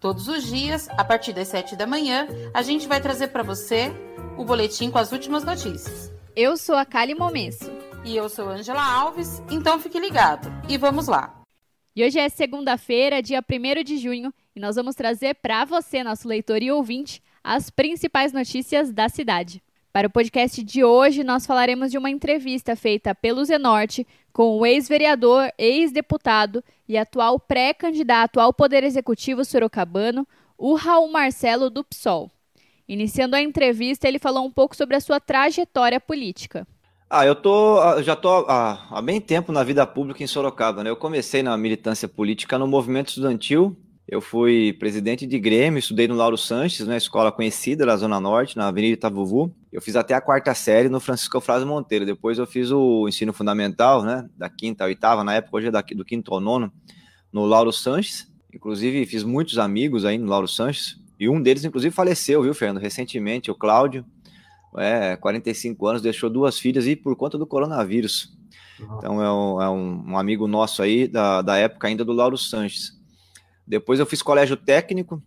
Todos os dias, a partir das 7 da manhã, a gente vai trazer para você o boletim com as últimas notícias. Eu sou a Kali Momesso. E eu sou Angela Alves, então fique ligado. E vamos lá. E hoje é segunda-feira, dia 1 de junho, e nós vamos trazer para você, nosso leitor e ouvinte, as principais notícias da cidade. Para o podcast de hoje, nós falaremos de uma entrevista feita pelo Zenorte com o ex-vereador, ex-deputado e atual pré-candidato ao Poder Executivo sorocabano, o Raul Marcelo do PSOL. Iniciando a entrevista, ele falou um pouco sobre a sua trajetória política. Ah, eu tô, ah, já estou há, há bem tempo na vida pública em Sorocaba, né? Eu comecei na militância política no movimento estudantil. Eu fui presidente de Grêmio, estudei no Lauro Sanches, né, escola conhecida da Zona Norte, na Avenida Itavuvu. Eu fiz até a quarta série no Francisco Frase Monteiro. Depois eu fiz o ensino fundamental, né, da quinta à oitava, na época hoje é do quinto ao nono, no Lauro Sanches. Inclusive fiz muitos amigos aí no Lauro Sanches. E um deles, inclusive, faleceu, viu, Fernando? Recentemente, o Cláudio, é, 45 anos, deixou duas filhas e por conta do coronavírus. Então é um, é um amigo nosso aí da, da época ainda do Lauro Sanches. Depois eu fiz colégio técnico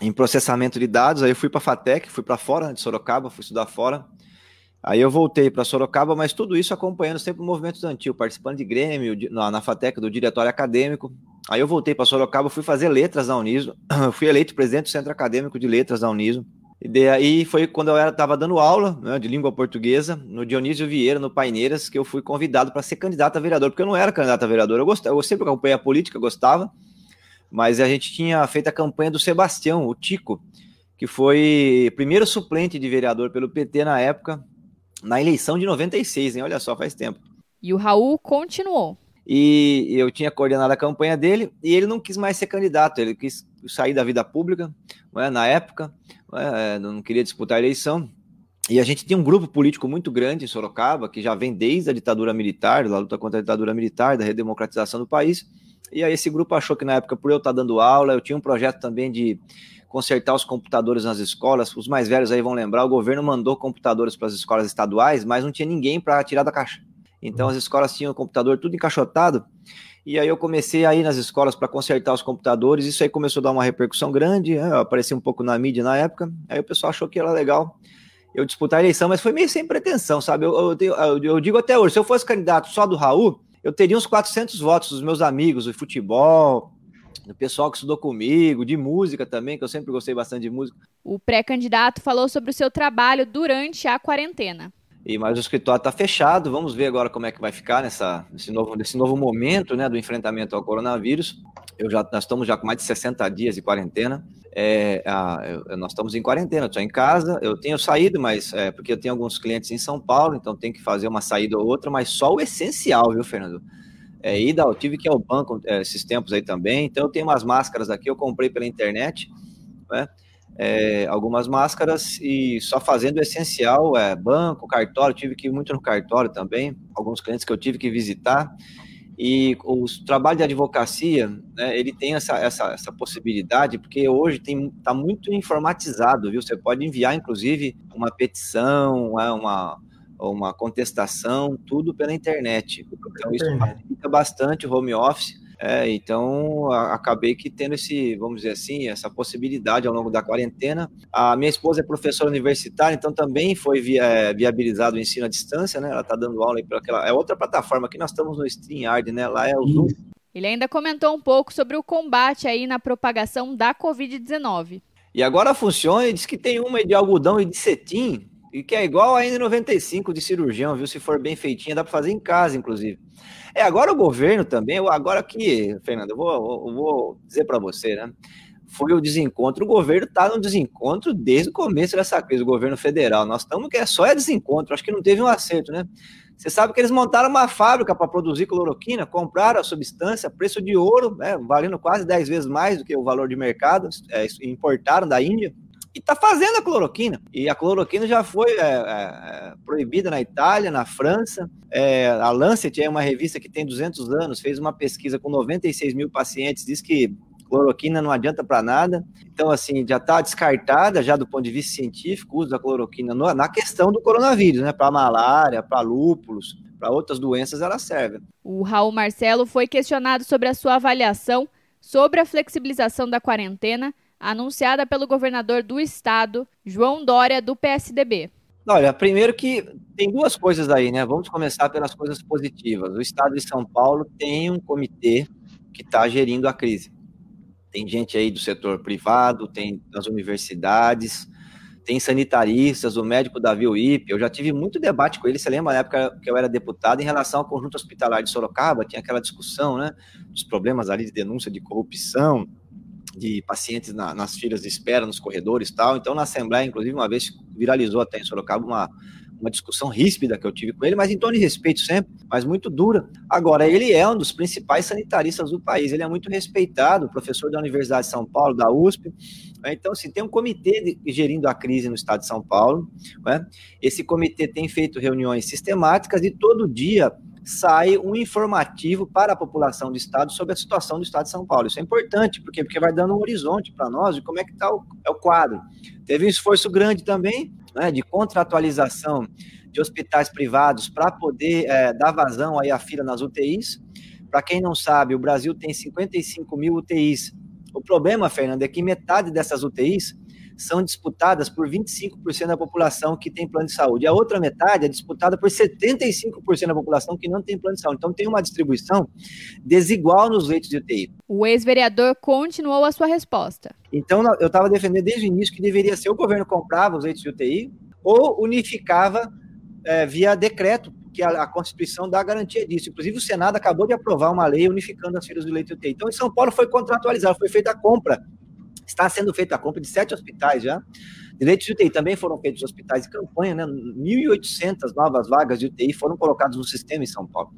em processamento de dados, aí eu fui para a FATEC, fui para fora de Sorocaba, fui estudar fora. Aí eu voltei para Sorocaba, mas tudo isso acompanhando sempre o movimento estudantil, participando de Grêmio, na, na FATEC, do diretório acadêmico, Aí eu voltei para Sorocaba, fui fazer letras na Uniso, fui eleito presidente do Centro Acadêmico de Letras da Uniso. E daí foi quando eu estava dando aula né, de língua portuguesa no Dionísio Vieira, no Paineiras, que eu fui convidado para ser candidato a vereador, porque eu não era candidato a vereador, eu, gostava, eu sempre acompanhei a política, gostava, mas a gente tinha feito a campanha do Sebastião, o Tico, que foi primeiro suplente de vereador pelo PT na época, na eleição de 96, hein? Olha só, faz tempo. E o Raul continuou e eu tinha coordenado a campanha dele e ele não quis mais ser candidato, ele quis sair da vida pública, é, na época, não, é, não queria disputar a eleição. E a gente tinha um grupo político muito grande em Sorocaba, que já vem desde a ditadura militar, da luta contra a ditadura militar, da redemocratização do país. E aí esse grupo achou que na época, por eu estar dando aula, eu tinha um projeto também de consertar os computadores nas escolas. Os mais velhos aí vão lembrar, o governo mandou computadores para as escolas estaduais, mas não tinha ninguém para tirar da caixa. Então as escolas tinham o computador tudo encaixotado. E aí eu comecei a ir nas escolas para consertar os computadores. Isso aí começou a dar uma repercussão grande. Né? Apareci um pouco na mídia na época. Aí o pessoal achou que era legal eu disputar a eleição, mas foi meio sem pretensão, sabe? Eu, eu, eu, eu digo até hoje, se eu fosse candidato só do Raul, eu teria uns 400 votos dos meus amigos do futebol, do pessoal que estudou comigo, de música também, que eu sempre gostei bastante de música. O pré-candidato falou sobre o seu trabalho durante a quarentena. E, mas o escritório está fechado. Vamos ver agora como é que vai ficar nessa, nesse, novo, nesse novo momento né, do enfrentamento ao coronavírus. Eu já, nós estamos já com mais de 60 dias de quarentena. É, a, eu, nós estamos em quarentena, estou em casa. Eu tenho saído, mas é, porque eu tenho alguns clientes em São Paulo, então tem que fazer uma saída ou outra, mas só o essencial, viu, Fernando? É, ida, eu tive que ir ao banco é, esses tempos aí também. Então eu tenho umas máscaras aqui, eu comprei pela internet, né? É, algumas máscaras e só fazendo o essencial, é, banco, cartório, tive que ir muito no cartório também, alguns clientes que eu tive que visitar, e o trabalho de advocacia, né, ele tem essa, essa, essa possibilidade, porque hoje está muito informatizado, viu? Você pode enviar, inclusive, uma petição, né, uma, uma contestação, tudo pela internet. Então, isso facilita bastante o home office, é, então acabei que tendo esse, vamos dizer assim, essa possibilidade ao longo da quarentena. A minha esposa é professora universitária, então também foi via, é, viabilizado o ensino à distância, né? Ela está dando aula para aquela, é outra plataforma que nós estamos no StreamYard, né? Lá é o Zoom. Ele ainda comentou um pouco sobre o combate aí na propagação da Covid-19. E agora funciona, e diz que tem uma de algodão e de cetim, e que é igual a N95 de cirurgião, viu? Se for bem feitinha, dá para fazer em casa, inclusive. É, agora o governo também, agora que, Fernando, eu vou, eu vou dizer para você, né? Foi o desencontro. O governo está no desencontro desde o começo dessa crise, o governo federal. Nós estamos que é só é desencontro, acho que não teve um acerto, né? Você sabe que eles montaram uma fábrica para produzir cloroquina, compraram a substância, preço de ouro, né, valendo quase 10 vezes mais do que o valor de mercado, é, importaram da Índia. E está fazendo a cloroquina. E a cloroquina já foi é, é, proibida na Itália, na França. É, a Lancet é uma revista que tem 200 anos, fez uma pesquisa com 96 mil pacientes, diz que cloroquina não adianta para nada. Então, assim, já está descartada, já do ponto de vista científico, o uso da cloroquina no, na questão do coronavírus, né? Para malária, para lúpulos, para outras doenças ela serve. O Raul Marcelo foi questionado sobre a sua avaliação sobre a flexibilização da quarentena anunciada pelo governador do estado, João Dória, do PSDB. Olha, primeiro que tem duas coisas aí, né? Vamos começar pelas coisas positivas. O estado de São Paulo tem um comitê que está gerindo a crise. Tem gente aí do setor privado, tem das universidades, tem sanitaristas, o médico Davi Uip. Eu já tive muito debate com ele. Você lembra na época que eu era deputado em relação ao conjunto hospitalar de Sorocaba? Tinha aquela discussão, né? Dos problemas ali de denúncia de corrupção de pacientes na, nas filas de espera, nos corredores e tal. Então, na Assembleia, inclusive, uma vez viralizou até em Sorocaba uma, uma discussão ríspida que eu tive com ele, mas em tom de respeito sempre, mas muito dura. Agora, ele é um dos principais sanitaristas do país, ele é muito respeitado, professor da Universidade de São Paulo, da USP. Né? Então, assim, tem um comitê de, gerindo a crise no estado de São Paulo. Né? Esse comitê tem feito reuniões sistemáticas e todo dia sai um informativo para a população do estado sobre a situação do estado de São Paulo. Isso é importante, porque, porque vai dando um horizonte para nós de como é que está o, é o quadro. Teve um esforço grande também né, de contratualização de hospitais privados para poder é, dar vazão aí à fila nas UTIs. Para quem não sabe, o Brasil tem 55 mil UTIs. O problema, Fernando, é que metade dessas UTIs são disputadas por 25% da população que tem plano de saúde. A outra metade é disputada por 75% da população que não tem plano de saúde. Então tem uma distribuição desigual nos leitos de UTI. O ex-vereador continuou a sua resposta. Então eu estava defendendo desde o início que deveria ser o governo comprava os leitos de UTI ou unificava é, via decreto que a, a, Constituição dá garantia disso. Inclusive, o Senado acabou de aprovar uma lei unificando as filas do leito de UTI. Então, em São Paulo foi contratualizado, foi feita a compra Está sendo feita a compra de sete hospitais já. De leitos de UTI também foram feitos hospitais de campanha, né? 1.800 novas vagas de UTI foram colocadas no sistema em São Paulo,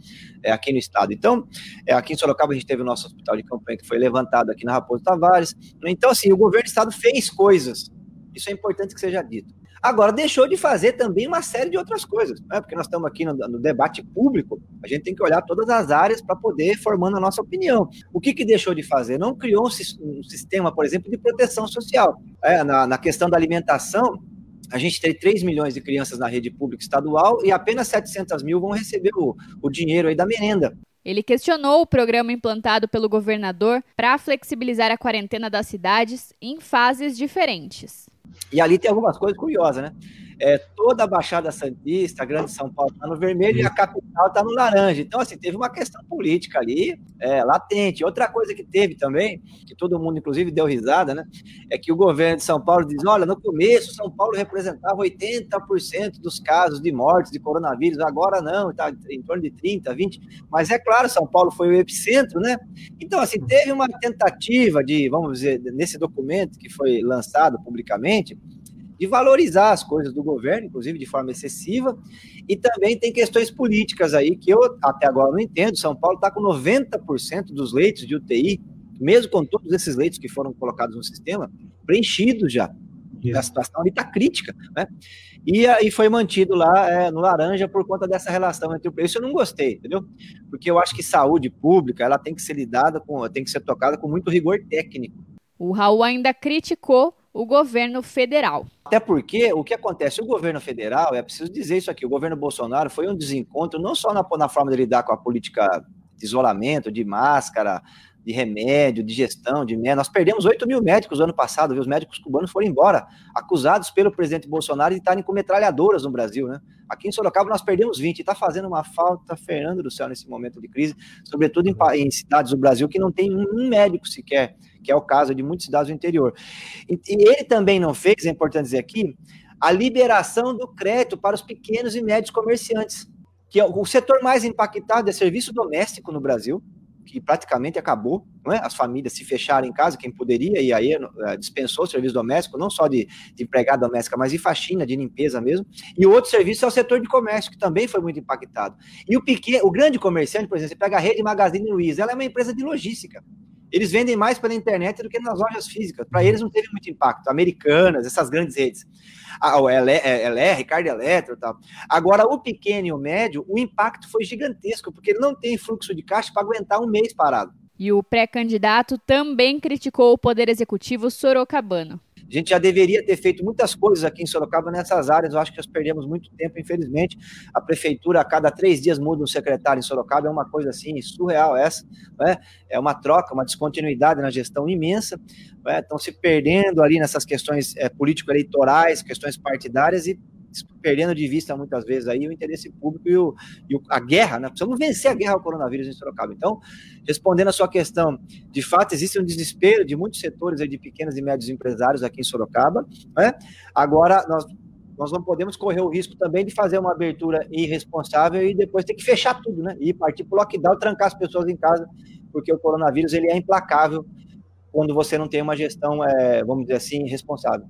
é, aqui no estado. Então, é, aqui em Sorocaba a gente teve o nosso hospital de campanha que foi levantado aqui na Raposo Tavares. Então, assim, o governo do estado fez coisas. Isso é importante que seja dito. Agora, deixou de fazer também uma série de outras coisas, né? porque nós estamos aqui no, no, debate público, a gente tem que olhar todas as áreas para poder formando a nossa opinião. O que, que deixou de fazer? Não criou um, um sistema, por exemplo, de proteção social. É, na, na questão da alimentação, a gente tem 3 milhões de crianças na rede pública estadual e apenas 700 mil vão receber o, o dinheiro aí da merenda. Ele questionou o programa implantado pelo governador para flexibilizar a quarentena das cidades em fases diferentes. E ali tem algumas coisas curiosas, né? É, toda a Baixada Santista, a Grande São Paulo está no vermelho e a capital está no laranja. Então, assim, teve uma questão política ali, é, latente. Outra coisa que teve também, que todo mundo, inclusive, deu risada, né? É que o governo de São Paulo diz: olha, no começo, São Paulo representava 80% dos casos de mortes de coronavírus, agora não, está em torno de 30%, 20%. Mas é claro, São Paulo foi o epicentro, né? Então, assim, teve uma tentativa de, vamos dizer, nesse documento que foi lançado publicamente, de valorizar as coisas do governo, inclusive de forma excessiva, e também tem questões políticas aí que eu até agora não entendo. São Paulo está com 90% dos leitos de UTI, mesmo com todos esses leitos que foram colocados no sistema, preenchidos já. Yeah. A situação ali está crítica, né? E aí foi mantido lá é, no laranja por conta dessa relação entre o preço. Eu não gostei, entendeu? Porque eu acho que saúde pública ela tem que ser lidada com, tem que ser tocada com muito rigor técnico. O Raul ainda criticou o governo federal. Até porque o que acontece, o governo federal, é preciso dizer isso aqui, o governo Bolsonaro foi um desencontro não só na, na forma de lidar com a política de isolamento, de máscara, de remédio, de gestão, de médico. Nós perdemos 8 mil médicos no ano passado, viu? os médicos cubanos foram embora, acusados pelo presidente Bolsonaro de estarem com metralhadoras no Brasil, né? Aqui em Sorocaba nós perdemos 20, está fazendo uma falta, Fernando do céu, nesse momento de crise, sobretudo em, em cidades do Brasil que não tem um médico sequer, que é o caso de muitas cidades do interior. E, e ele também não fez, é importante dizer aqui, a liberação do crédito para os pequenos e médios comerciantes, que é o setor mais impactado é serviço doméstico no Brasil, que praticamente acabou, não é? as famílias se fecharam em casa, quem poderia, e aí uh, dispensou o serviço doméstico, não só de, de empregada doméstica, mas de faxina, de limpeza mesmo. E outro serviço é o setor de comércio, que também foi muito impactado. E o pequeno, o grande comerciante, por exemplo, você pega a rede Magazine Luiza, ela é uma empresa de logística. Eles vendem mais pela internet do que nas lojas físicas. Para eles não teve muito impacto. Americanas, essas grandes redes. O LR, é, Ricardo Eletro e tal. Agora, o pequeno e o médio, o impacto foi gigantesco, porque ele não tem fluxo de caixa para aguentar um mês parado. E o pré-candidato também criticou o Poder Executivo sorocabano. A gente já deveria ter feito muitas coisas aqui em Sorocaba nessas áreas. Eu acho que nós perdemos muito tempo, infelizmente. A prefeitura, a cada três dias, muda um secretário em Sorocaba. É uma coisa assim, surreal essa. Né? É uma troca, uma descontinuidade na gestão imensa. Né? Estão se perdendo ali nessas questões é, político-eleitorais, questões partidárias e perdendo de vista muitas vezes aí o interesse público e, o, e o, a guerra, né? Precisamos vencer a guerra ao coronavírus em Sorocaba. Então, respondendo a sua questão, de fato existe um desespero de muitos setores aí de pequenos e médios empresários aqui em Sorocaba, né? Agora, nós nós não podemos correr o risco também de fazer uma abertura irresponsável e depois ter que fechar tudo, né? E partir para o lockdown, trancar as pessoas em casa, porque o coronavírus ele é implacável quando você não tem uma gestão, é, vamos dizer assim, responsável.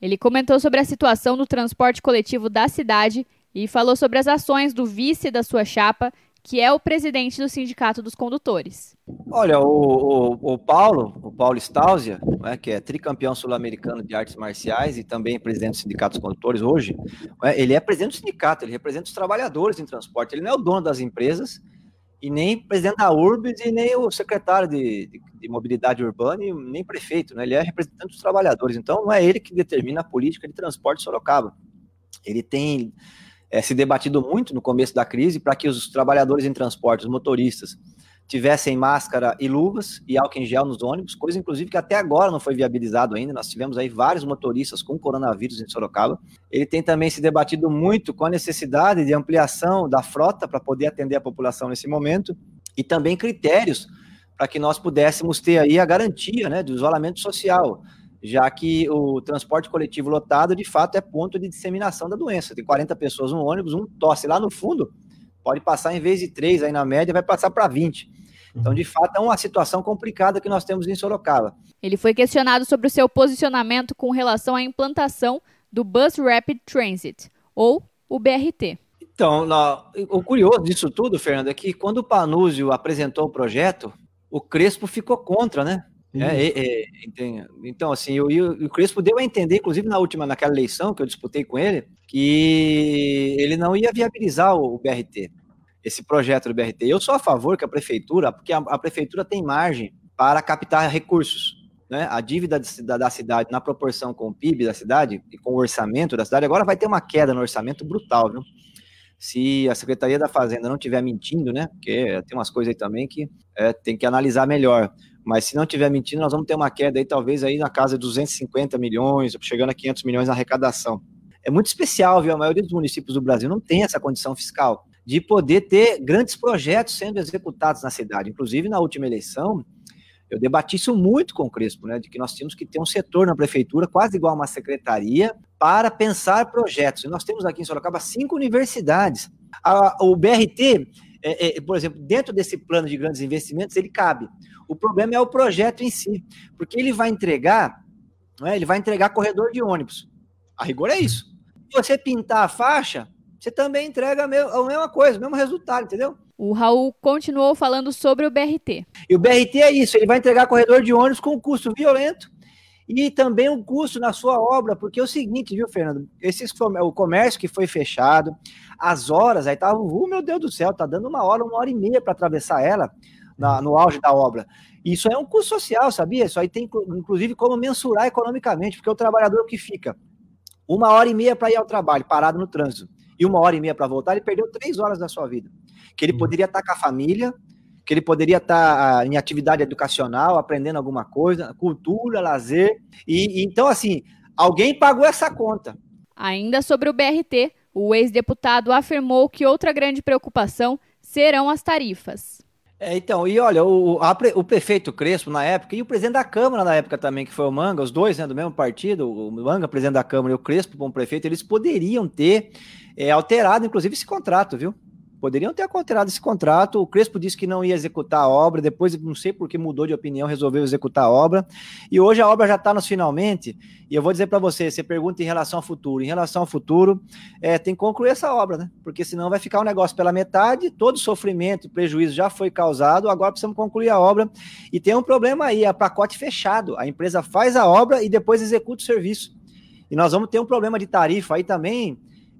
Ele comentou sobre a situação do transporte coletivo da cidade e falou sobre as ações do vice da sua chapa, que é o presidente do Sindicato dos Condutores. Olha, o, o, o Paulo, o Paulo Stausia, né, que é tricampeão sul-americano de artes marciais e também presidente do Sindicato dos Condutores hoje, né, ele é presidente do sindicato, ele representa os trabalhadores em transporte, ele não é o dono das empresas, e nem presidente da URBS e nem o secretário de, de, de, mobilidade urbana e nem prefeito, né? Ele é representante dos trabalhadores, então não é ele que determina a política de transporte de Sorocaba. Ele tem é, se debatido muito no começo da crise para que os trabalhadores em transporte, os motoristas, tivessem máscara e luvas e álcool em gel nos ônibus, coisa inclusive que até agora não foi viabilizado ainda. Nós tivemos aí vários motoristas com coronavírus em Sorocaba. Ele tem também se debatido muito com a necessidade de ampliação da frota para poder atender a população nesse momento e também critérios para que nós pudéssemos ter aí a garantia, né, do isolamento social, já que o transporte coletivo lotado de fato é ponto de disseminação da doença. Tem 40 pessoas no ônibus, um tosse lá no fundo, pode passar em vez de três aí na média, vai passar para 20. Então, de fato, é uma situação complicada que nós temos em Sorocaba. Ele foi questionado sobre o seu posicionamento com relação à implantação do Bus Rapid Transit, ou o BRT. Então, o curioso disso tudo, Fernando, é que quando o Panúzio apresentou o projeto, o Crespo ficou contra, né? É, é, é, então, assim, o, o Crespo deu a entender, inclusive na última, naquela eleição que eu disputei com ele, que ele não ia viabilizar o, o BRT esse projeto do BRT. Eu sou a favor que a prefeitura, porque a, a prefeitura tem margem para captar recursos. Né? A dívida da, da, cidade, na proporção com o PIB da cidade e com o orçamento da cidade, agora vai ter uma queda no orçamento brutal, viu? Se a Secretaria da Fazenda não estiver mentindo, né? Porque tem umas coisas aí também que é, tem que analisar melhor. Mas se não estiver mentindo, nós vamos ter uma queda aí, talvez aí na casa de 250 milhões, chegando a 500 milhões na arrecadação. É muito especial, viu? A maioria dos municípios do Brasil não tem essa condição fiscal de poder ter grandes projetos sendo executados na cidade. Inclusive, na última eleição, eu debati isso muito com o Crespo, né, de que nós tínhamos que ter um setor na prefeitura, quase igual a uma secretaria, para pensar projetos. E nós temos aqui em Sorocaba cinco universidades. A, o BRT, é, é, por exemplo, dentro desse plano de grandes investimentos, ele cabe. O problema é o projeto em si, porque ele vai entregar, né, ele vai entregar corredor de ônibus. A rigor é isso. Se você pintar a faixa, você também entrega a mesma coisa, o mesmo resultado, entendeu? O Raul continuou falando sobre o BRT. E o BRT é isso, ele vai entregar corredor de ônibus com um custo violento e também um custo na sua obra, porque é o seguinte, viu, Fernando? Esse, o comércio que foi fechado, as horas, aí tava, oh, meu Deus do céu, tá dando uma hora, uma hora e meia para atravessar ela na, no auge da obra. Isso é um custo social, sabia? Isso aí tem, inclusive, como mensurar economicamente, porque o trabalhador que fica uma hora e meia para ir ao trabalho, parado no trânsito, e uma hora e meia para voltar, ele perdeu três horas da sua vida. Que ele poderia estar com a família, que ele poderia estar ah, em atividade educacional, aprendendo alguma coisa, cultura, lazer. E, e então, assim, alguém pagou essa conta. Ainda sobre o BRT, o ex-deputado afirmou que outra grande preocupação serão as tarifas. É, então, e olha, o, a, o prefeito Crespo na época e o presidente da Câmara na época também, que foi o Manga, os dois né, do mesmo partido, o Manga, presidente da Câmara, e o Crespo, como prefeito, eles poderiam ter é, alterado, inclusive, esse contrato, viu? Poderiam ter alterado esse contrato. O Crespo disse que não ia executar a obra, depois, não sei por que mudou de opinião, resolveu executar a obra. E hoje a obra já está nos finalmente. E eu vou dizer para você: você pergunta em relação ao futuro. Em relação ao futuro, é, tem que concluir essa obra, né? Porque senão vai ficar o um negócio pela metade, todo sofrimento e prejuízo já foi causado, agora precisamos concluir a obra. E tem um problema aí: é pacote fechado. A empresa faz a obra e depois executa o serviço. E nós vamos ter um problema de tarifa aí também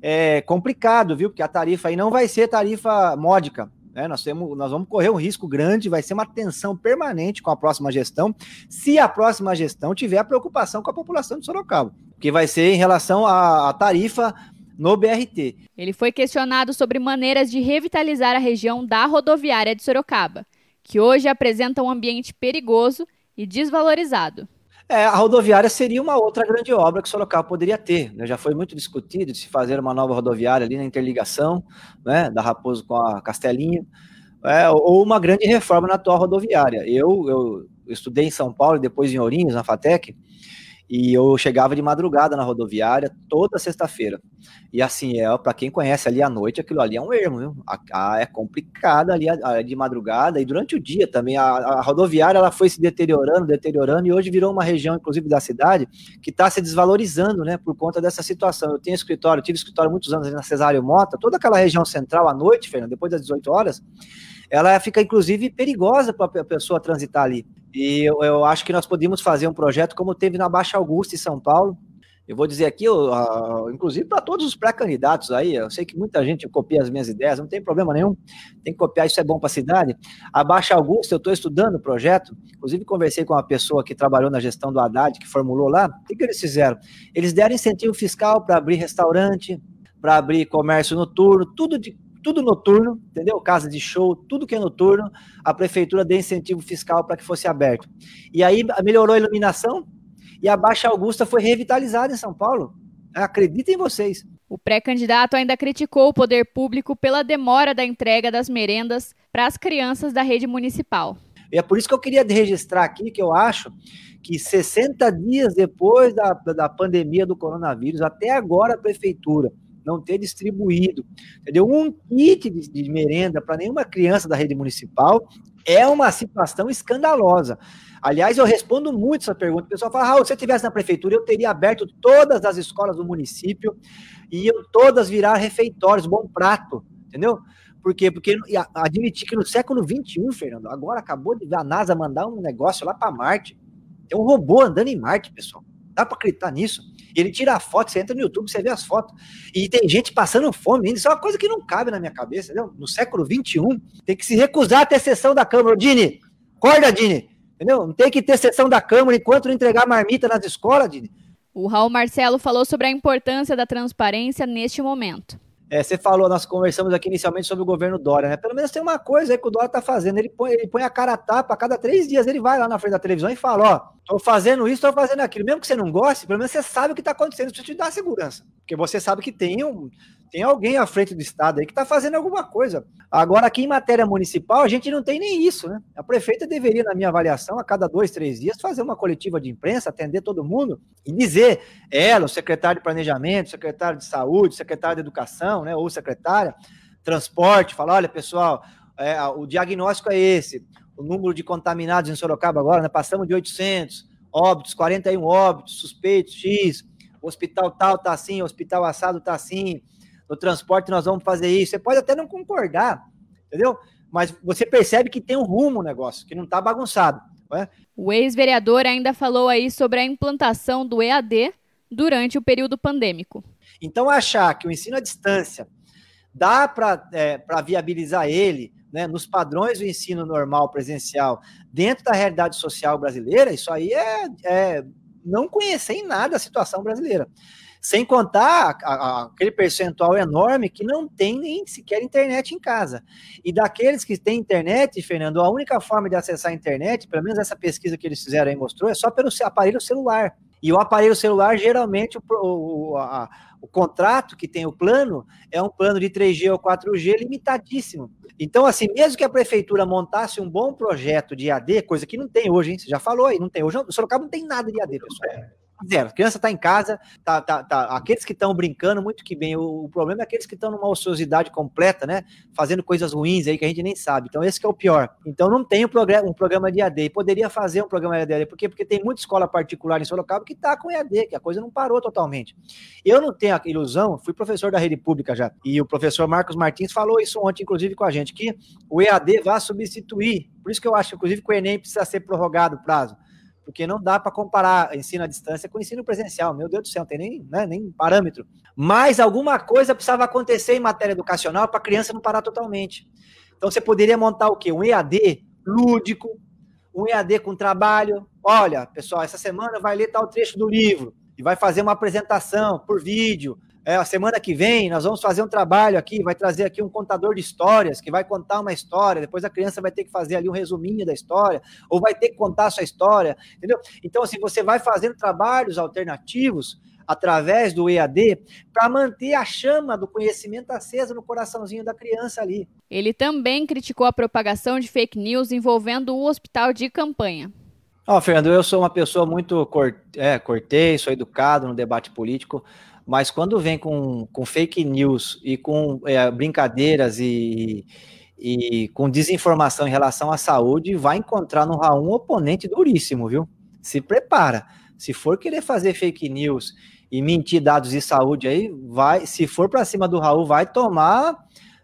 é, complicado, viu? Porque a tarifa aí não vai ser tarifa módica. Né? Nós, temos, nós vamos correr um risco grande, vai ser uma tensão permanente com a próxima gestão, se a próxima gestão tiver a preocupação com a população de Sorocaba, que vai ser em relação à, à tarifa no BRT. Ele foi questionado sobre maneiras de revitalizar a região da rodoviária de Sorocaba, que hoje apresenta um ambiente perigoso e desvalorizado. É, a rodoviária seria uma outra grande obra que Sorocaba poderia ter. Né? Já foi muito discutido de se fazer uma nova rodoviária ali na interligação né, da Raposo com a Castelinho, é, ou uma grande reforma na atual rodoviária. Eu, eu, estudei em São Paulo, depois em Ourinhos, na FATEC, e eu chegava de madrugada na rodoviária toda sexta-feira. E assim, é para quem conhece ali à noite, aquilo ali é um ermo, viu? A, a, é complicada ali a, de madrugada e durante o dia também. A, rodoviária ela foi se deteriorando, deteriorando, e hoje virou uma região, inclusive da cidade, que está se desvalorizando, né, por conta dessa situação. Eu tenho escritório, tive escritório muitos anos na Cesário Mota, toda aquela região central à noite, Fernando, depois das 18 horas, ela fica inclusive perigosa para a pessoa transitar ali. E eu, eu, acho que nós podíamos fazer um projeto como teve na Baixa Augusta, em São Paulo. Eu vou dizer aqui, uh, inclusive para todos os pré-candidatos aí, eu sei que muita gente copia as minhas ideias, não tem problema nenhum, tem que copiar, isso é bom para a cidade. A Baixa Augusta, eu estou estudando o projeto, inclusive conversei com uma pessoa que trabalhou na gestão do Haddad, que formulou lá. O que, que eles fizeram? Eles deram incentivo fiscal para abrir restaurante, para abrir comércio noturno, tudo de tudo noturno, entendeu? Casa de show, tudo que é noturno, a prefeitura deu incentivo fiscal para que fosse aberto. E aí melhorou a iluminação e a Baixa Augusta foi revitalizada em São Paulo. Acreditem vocês. O pré-candidato ainda criticou o poder público pela demora da entrega das merendas para as crianças da rede municipal. E é por isso que eu queria registrar aqui que eu acho que 60 dias depois da, da pandemia do coronavírus, até agora a prefeitura não ter distribuído, entendeu? Um kit de, de merenda para nenhuma criança da rede municipal é uma situação escandalosa. Aliás, eu respondo muito essa pergunta. O pessoal fala, Raul, se eu estivesse na prefeitura, eu teria aberto todas as escolas do município e iam todas virar refeitórios, bom prato, entendeu? Por quê? Porque admitir que no século XXI, Fernando, agora acabou de a NASA mandar um negócio lá para Marte. Tem um robô andando em Marte, pessoal. Dá para acreditar nisso? Ele tira a foto, você entra no YouTube, você vê as fotos. E tem gente passando fome ainda. Isso é uma coisa que não cabe na minha cabeça, entendeu? No século XXI, tem que se recusar a ter sessão da Câmara. Dini, acorda, Dini. Entendeu? Não tem que ter sessão da Câmara enquanto não entregar marmita nas escolas, Dini. O Raul Marcelo falou sobre a importância da transparência neste momento. É, você falou, nós conversamos aqui inicialmente sobre o governo Dória, né? Pelo menos tem uma coisa aí que o Dória tá fazendo. Ele põe, ele põe a cara a tapa, a cada três dias ele vai lá na frente da televisão e fala: Ó, tô fazendo isso, tô fazendo aquilo. Mesmo que você não goste, pelo menos você sabe o que tá acontecendo, isso te dá segurança. Porque você sabe que tem um, tem alguém à frente do Estado aí que está fazendo alguma coisa. Agora, aqui em matéria municipal, a gente não tem nem isso, né? A prefeita deveria, na minha avaliação, a cada dois, três dias, fazer uma coletiva de imprensa, atender todo mundo e dizer, ela, o secretário de Planejamento, o secretário de Saúde, o secretário de Educação, né, ou secretária, transporte, falar, olha, pessoal, é, o diagnóstico é esse, o número de contaminados em Sorocaba agora, né, passamos de 800, óbitos, 41 óbitos, suspeitos, X, hospital tal tá assim, hospital assado tá assim, no transporte nós vamos fazer isso. Você pode até não concordar, entendeu? Mas você percebe que tem um rumo o negócio, que não está bagunçado. É? O ex-vereador ainda falou aí sobre a implantação do EAD durante o período pandêmico. Então, achar que o ensino à distância dá para é, viabilizar ele né, nos padrões do ensino normal presencial dentro da realidade social brasileira, isso aí é, é não conhecer em nada a situação brasileira. Sem contar a, a, aquele percentual enorme que não tem nem sequer internet em casa. E daqueles que têm internet, Fernando, a única forma de acessar a internet, pelo menos essa pesquisa que eles fizeram aí mostrou, é só pelo aparelho celular. E o aparelho celular, geralmente, o, o, a, o contrato que tem o plano é um plano de 3G ou 4G limitadíssimo. Então, assim, mesmo que a prefeitura montasse um bom projeto de AD, coisa que não tem hoje, hein? Você já falou aí, não tem. Hoje o Sorocaba não tem nada de AD, pessoal. Zero. A criança está em casa, tá, tá, tá. aqueles que estão brincando, muito que bem. O, o problema é aqueles que estão numa ociosidade completa, né? Fazendo coisas ruins aí que a gente nem sabe. Então, esse é o pior. Então, não tem um programa, um programa de EAD. Poderia fazer um programa de EAD. Por quê? Porque tem muita escola particular em Sorocaba que está com EAD, que a coisa não parou totalmente. Eu não tenho a ilusão, fui professor da rede pública já, e o professor Marcos Martins falou isso ontem, inclusive, com a gente, que o EAD vai substituir. Por isso que eu acho, inclusive, que o Enem precisa ser prorrogado o prazo porque não dá para comparar ensino à distância com ensino presencial. Meu Deus do céu, não tem nem, né, nem parâmetro. Mas alguma coisa precisava acontecer em matéria educacional para a criança não parar totalmente. Então você poderia montar o quê? Um EAD lúdico, um EAD com trabalho. Olha, pessoal, essa semana vai ler tal trecho do livro e vai fazer uma apresentação por vídeo é, a semana que vem nós vamos fazer um trabalho aqui, vai trazer aqui um contador de histórias que vai contar uma história, depois a criança vai ter que fazer ali um resuminho da história, ou vai ter que contar a sua história, entendeu? Então, assim, você vai fazendo trabalhos alternativos através do EAD para manter a chama do conhecimento acesa no coraçãozinho da criança ali. Ele também criticou a propagação de fake news envolvendo o hospital de campanha. Ó, oh, Fernando, eu sou uma pessoa muito cort é, cortês, sou educado no debate político mas quando vem com, com fake news e com é, brincadeiras e, e com desinformação em relação à saúde, vai encontrar no Raul um oponente duríssimo, viu? Se prepara. Se for querer fazer fake news e mentir dados de saúde aí, vai, se for para cima do Raul, vai tomar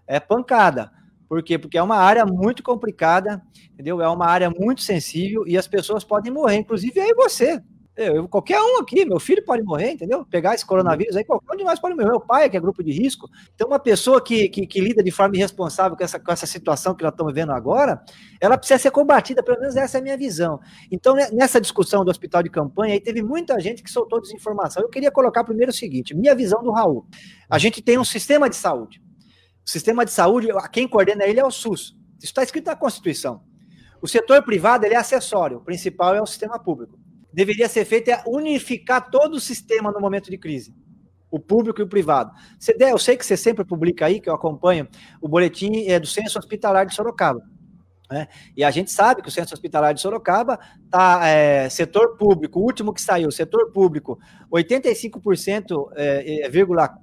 é, pancada. Por quê? Porque é uma área muito complicada, entendeu? É uma área muito sensível e as pessoas podem morrer, inclusive aí você. Eu, qualquer um aqui, meu filho pode morrer, entendeu? Pegar esse coronavírus aí, qualquer um de nós pode morrer. Meu pai, que é grupo de risco. Então, uma pessoa que, que, que lida de forma irresponsável com essa, com essa situação que nós estamos vivendo agora, ela precisa ser combatida, pelo menos essa é a minha visão. Então, nessa discussão do hospital de campanha, aí teve muita gente que soltou desinformação. Eu queria colocar primeiro o seguinte: minha visão do Raul. A gente tem um sistema de saúde. O sistema de saúde, quem coordena ele é o SUS. Isso está escrito na Constituição. O setor privado ele é acessório, o principal é o sistema público deveria ser feito é unificar todo o sistema no momento de crise. O público e o privado. Você, eu sei que você sempre publica aí, que eu acompanho, o boletim é do Censo Hospitalar de Sorocaba. Né? E a gente sabe que o Centro Hospitalar de Sorocaba está é, setor público, o último que saiu, setor público, 85%, é, é,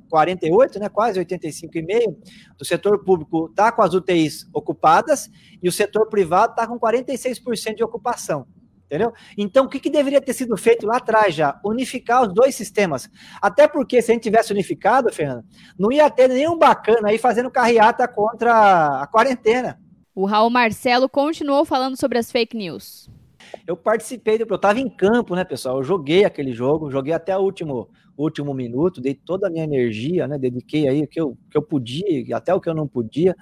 48, né, quase 85,5% do setor público está com as UTIs ocupadas e o setor privado está com 46% de ocupação. Entendeu? Então, o que, que deveria ter sido feito lá atrás já? Unificar os dois sistemas. Até porque, se a gente tivesse unificado, Fernando, não ia ter nenhum bacana aí fazendo carreata contra a quarentena. O Raul Marcelo continuou falando sobre as fake news. Eu participei, do, eu estava em campo, né, pessoal? Eu joguei aquele jogo, joguei até o último, último minuto, dei toda a minha energia, né? Dediquei aí o que eu, que eu podia, até o que eu não podia.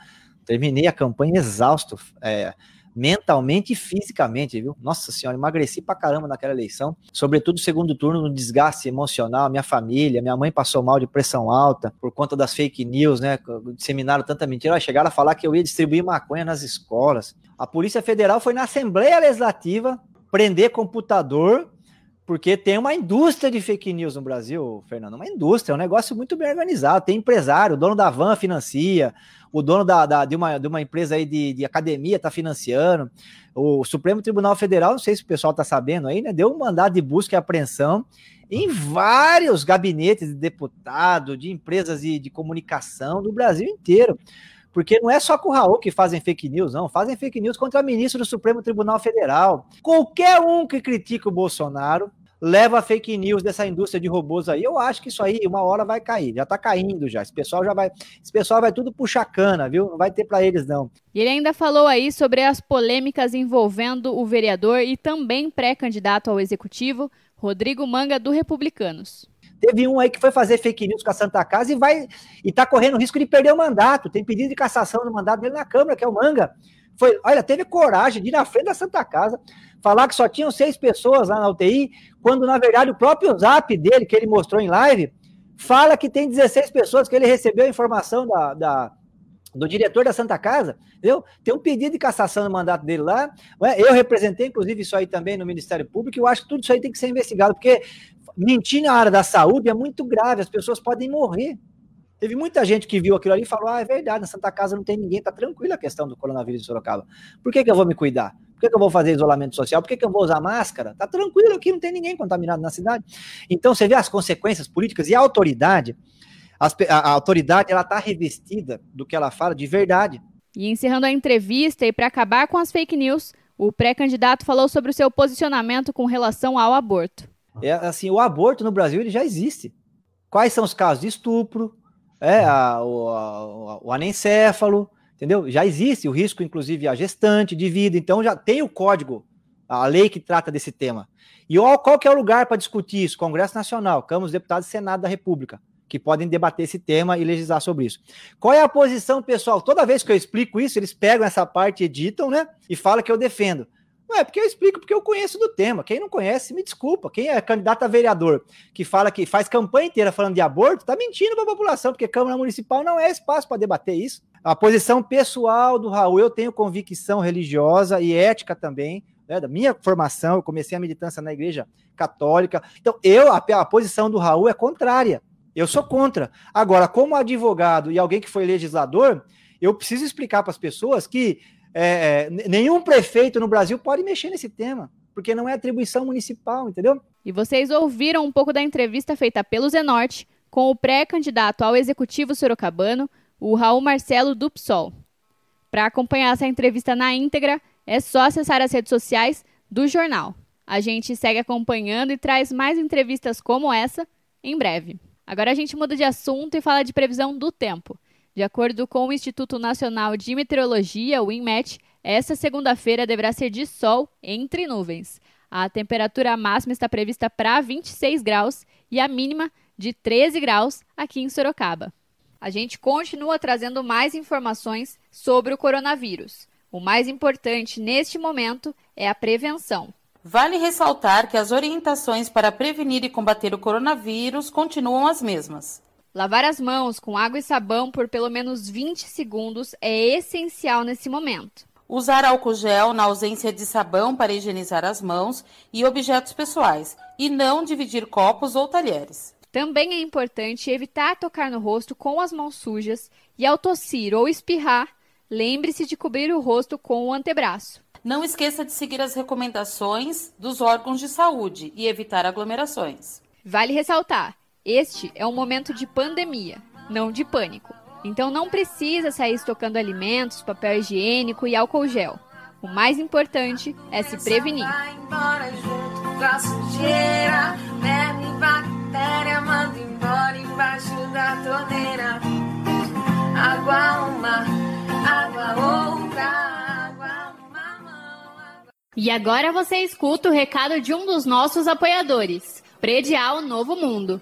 Terminei a campanha exausto. É, mentalmente e fisicamente, viu? Nossa senhora, emagreci pra caramba naquela eleição, sobretudo segundo turno, no desgaste emocional, minha família, minha mãe passou mal de pressão alta por conta das fake news, né? Disseminaram tanta mentira, chegaram a falar que eu ia distribuir maconha nas escolas. A Polícia Federal foi na Assembleia Legislativa prender computador porque tem uma indústria de fake news no Brasil, Fernando. Uma indústria, é um negócio muito bem organizado. Tem empresário, o dono da van financia, o dono da, da, de, uma, de uma empresa aí de, de academia está financiando. O Supremo Tribunal Federal, não sei se o pessoal está sabendo aí, né? Deu um mandado de busca e apreensão em vários gabinetes de deputado, de empresas de, de comunicação do Brasil inteiro. Porque não é só com o Raul que fazem fake news, não. Fazem fake news contra ministro do Supremo Tribunal Federal. Qualquer um que critica o Bolsonaro leva fake news dessa indústria de robôs aí. Eu acho que isso aí uma hora vai cair, já tá caindo já. Esse pessoal já vai, esse pessoal vai tudo puxar cana, viu? Não vai ter para eles não. E ele ainda falou aí sobre as polêmicas envolvendo o vereador e também pré-candidato ao executivo, Rodrigo Manga do Republicanos. Teve um aí que foi fazer fake news com a Santa Casa e vai e tá correndo risco de perder o mandato. Tem pedido de cassação do mandato dele na Câmara, que é o Manga. Foi, olha, teve coragem de ir na frente da Santa Casa, falar que só tinham seis pessoas lá na UTI, quando na verdade o próprio zap dele, que ele mostrou em live, fala que tem 16 pessoas, que ele recebeu a informação da, da do diretor da Santa Casa, entendeu? Tem um pedido de cassação no mandato dele lá. É? Eu representei, inclusive, isso aí também no Ministério Público, e eu acho que tudo isso aí tem que ser investigado, porque mentir na área da saúde é muito grave, as pessoas podem morrer. Teve muita gente que viu aquilo ali e falou: ah, é verdade, na Santa Casa não tem ninguém, tá tranquila a questão do coronavírus em Sorocaba. Por que, que eu vou me cuidar? Por que, que eu vou fazer isolamento social? Por que, que eu vou usar máscara? Tá tranquilo aqui, não tem ninguém contaminado na cidade. Então você vê as consequências políticas e a autoridade, a, a autoridade ela tá revestida do que ela fala de verdade. E encerrando a entrevista e para acabar com as fake news, o pré-candidato falou sobre o seu posicionamento com relação ao aborto. É assim, o aborto no Brasil ele já existe. Quais são os casos de estupro, é, a, o, a, o entendeu? Já existe o risco, inclusive, a gestante de vida, então já tem o código, a lei que trata desse tema. E qual que é o lugar para discutir isso? Congresso Nacional, Câmara dos Deputados e Senado da República, que podem debater esse tema e legislar sobre isso. Qual é a posição, pessoal? Toda vez que eu explico isso, eles pegam essa parte, editam, né? E falam que eu defendo. É porque eu explico, porque eu conheço do tema. Quem não conhece, me desculpa. Quem é candidato a vereador que fala que faz campanha inteira falando de aborto, tá mentindo para a população, porque Câmara Municipal não é espaço para debater isso. A posição pessoal do Raul, eu tenho convicção religiosa e ética também, né, da minha formação, eu comecei a militância na igreja católica. Então, eu, a, a posição do Raul é contrária. Eu sou contra. Agora, como advogado e alguém que foi legislador, eu preciso explicar para as pessoas que é, nenhum prefeito no Brasil pode mexer nesse tema, porque não é atribuição municipal, entendeu? E vocês ouviram um pouco da entrevista feita pelo Zenorte com o pré-candidato ao executivo sorocabano, o Raul Marcelo do PSOL. Para acompanhar essa entrevista na íntegra, é só acessar as redes sociais do jornal. A gente segue acompanhando e traz mais entrevistas como essa em breve. Agora a gente muda de assunto e fala de previsão do tempo. De acordo com o Instituto Nacional de Meteorologia, o INMET, esta segunda-feira deverá ser de sol entre nuvens. A temperatura máxima está prevista para 26 graus e a mínima de 13 graus aqui em Sorocaba. A gente continua trazendo mais informações sobre o coronavírus. O mais importante neste momento é a prevenção. Vale ressaltar que as orientações para prevenir e combater o coronavírus continuam as mesmas. Lavar as mãos com água e sabão por pelo menos 20 segundos é essencial nesse momento. Usar álcool gel na ausência de sabão para higienizar as mãos e objetos pessoais, e não dividir copos ou talheres. Também é importante evitar tocar no rosto com as mãos sujas e, ao tossir ou espirrar, lembre-se de cobrir o rosto com o antebraço. Não esqueça de seguir as recomendações dos órgãos de saúde e evitar aglomerações. Vale ressaltar este é um momento de pandemia, não de pânico. Então não precisa sair estocando alimentos, papel higiênico e álcool gel. O mais importante é se prevenir. E agora você escuta o recado de um dos nossos apoiadores, Predial Novo Mundo.